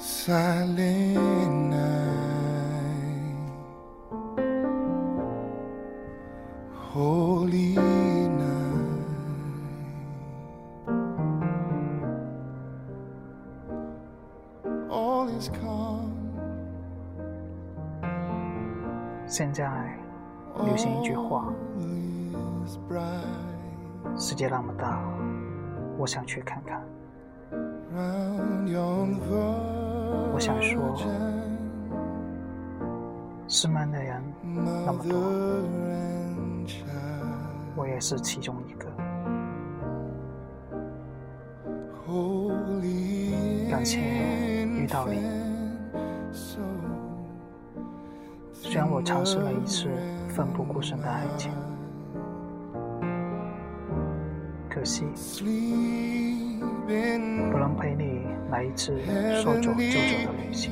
silent night, holy night. All is calm. 现在流行一句话：all is bright. 世界那么大，我想去看看。我想说失眠的人那么多我也是其中一个。感谢遇到你。虽然我尝试了一次奋不顾身的爱情可惜来一次说走就走的旅行。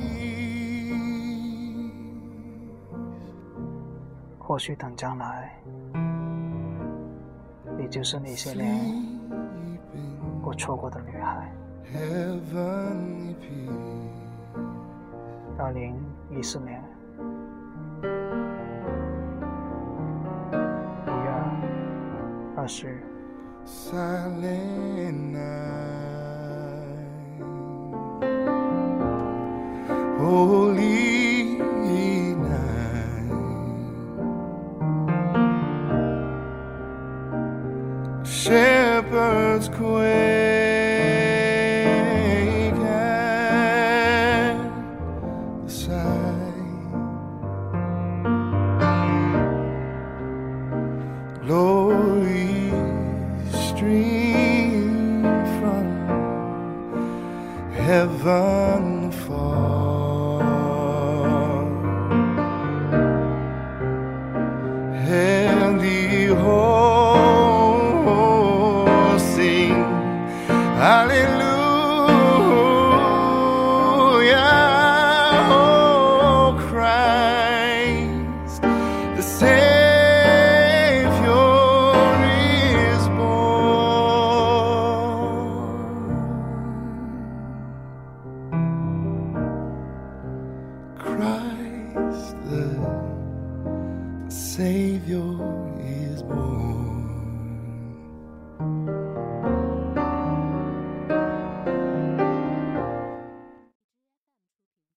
或许等将来，你就是那些年我错过的女孩。二零一四年五月二十日，holy night. Shepherds quake at the sight. Glory stream from heaven fall. Oh, Sing hallelujah. Savior is born.